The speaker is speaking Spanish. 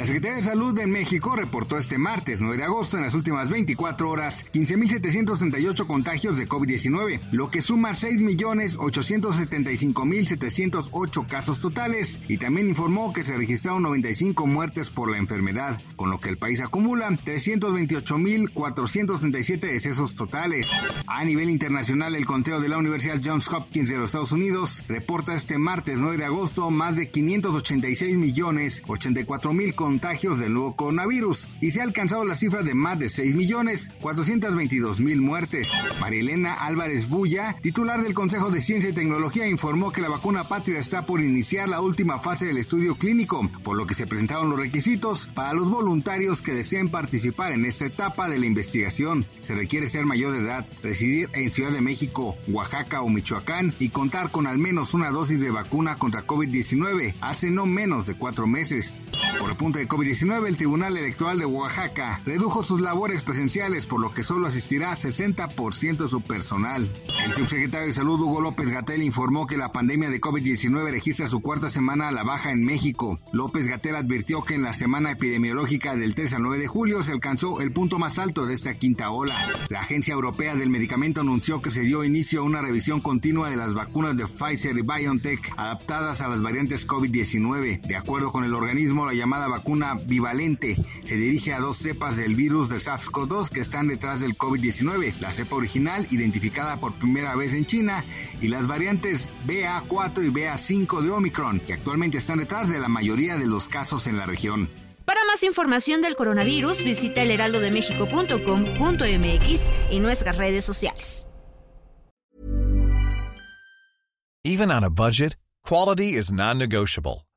La Secretaría de Salud de México reportó este martes 9 de agosto en las últimas 24 horas 15.738 contagios de COVID-19, lo que suma 6.875.708 casos totales y también informó que se registraron 95 muertes por la enfermedad, con lo que el país acumula 328.467 decesos totales. A nivel internacional, el conteo de la Universidad Johns Hopkins de los Estados Unidos reporta este martes 9 de agosto más de 586 millones 84 mil contagios del nuevo coronavirus y se ha alcanzado la cifra de más de 6 millones 422 mil muertes. Marilena Álvarez Bulla, titular del Consejo de Ciencia y Tecnología, informó que la vacuna patria está por iniciar la última fase del estudio clínico, por lo que se presentaron los requisitos para los voluntarios que deseen participar en esta etapa de la investigación. Se requiere ser mayor de edad, residir en Ciudad de México, Oaxaca o Michoacán y contar con al menos una dosis de vacuna contra COVID-19 hace no menos de cuatro meses. Por punto de COVID-19, el Tribunal Electoral de Oaxaca redujo sus labores presenciales, por lo que solo asistirá 60% de su personal. El subsecretario de Salud, Hugo López Gatel, informó que la pandemia de COVID-19 registra su cuarta semana a la baja en México. López Gatel advirtió que en la semana epidemiológica del 3 al 9 de julio se alcanzó el punto más alto de esta quinta ola. La Agencia Europea del Medicamento anunció que se dio inicio a una revisión continua de las vacunas de Pfizer y BioNTech adaptadas a las variantes COVID-19. De acuerdo con el organismo, la llamada vacuna bivalente se dirige a dos cepas del virus del SARS-CoV-2 que están detrás del COVID-19, la cepa original identificada por primera vez en China y las variantes BA4 y BA5 de Omicron que actualmente están detrás de la mayoría de los casos en la región. Para más información del coronavirus, visita elheraldodemexico.com.mx y nuestras redes sociales. Even on a budget, quality is non-negotiable.